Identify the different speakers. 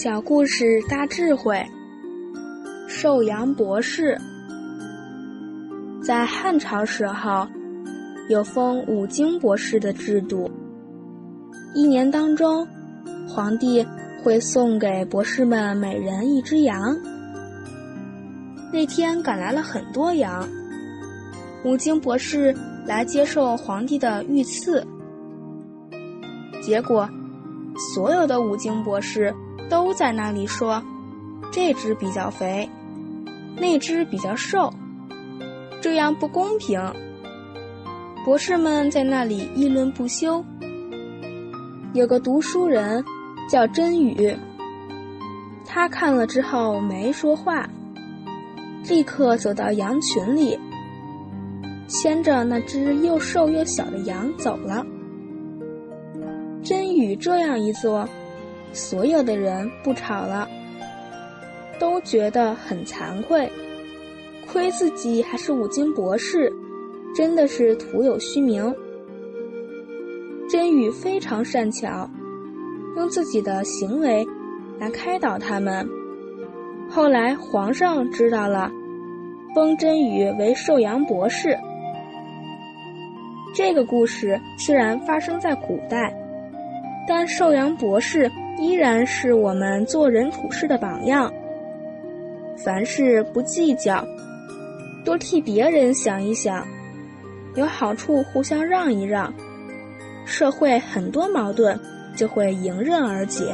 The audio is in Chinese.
Speaker 1: 小故事大智慧。寿阳博士在汉朝时候有封五经博士的制度，一年当中，皇帝会送给博士们每人一只羊。那天赶来了很多羊，五经博士来接受皇帝的御赐，结果所有的五经博士。都在那里说，这只比较肥，那只比较瘦，这样不公平。博士们在那里议论不休。有个读书人叫真宇，他看了之后没说话，立刻走到羊群里，牵着那只又瘦又小的羊走了。真宇这样一做。所有的人不吵了，都觉得很惭愧，亏自己还是五经博士，真的是徒有虚名。真宇非常善巧，用自己的行为来开导他们。后来皇上知道了，封真宇为寿阳博士。这个故事虽然发生在古代，但寿阳博士。依然是我们做人处事的榜样。凡事不计较，多替别人想一想，有好处互相让一让，社会很多矛盾就会迎刃而解。